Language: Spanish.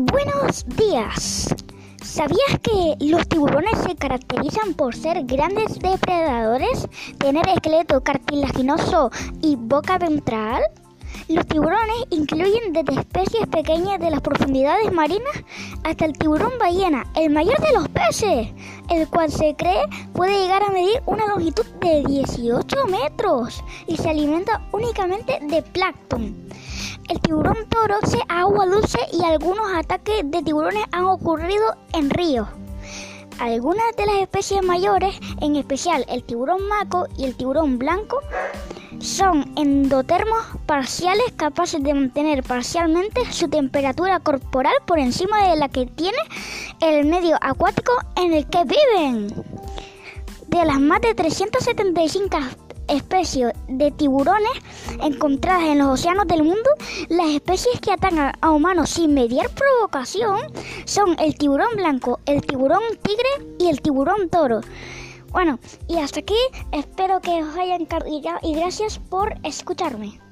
Buenos días. ¿Sabías que los tiburones se caracterizan por ser grandes depredadores, tener esqueleto cartilaginoso y boca ventral? Los tiburones incluyen desde especies pequeñas de las profundidades marinas hasta el tiburón ballena, el mayor de los peces, el cual se cree puede llegar a medir una longitud de 18 metros y se alimenta únicamente de plancton. El tiburón toro se agua dulce y algunos ataques de tiburones han ocurrido en ríos. Algunas de las especies mayores, en especial el tiburón maco y el tiburón blanco, son endotermos parciales capaces de mantener parcialmente su temperatura corporal por encima de la que tiene el medio acuático en el que viven. De las más de 375 especies de tiburones encontradas en los océanos del mundo, las especies que atacan a humanos sin mediar provocación son el tiburón blanco, el tiburón tigre y el tiburón toro. Bueno, y hasta aquí espero que os hayan encantado y gracias por escucharme.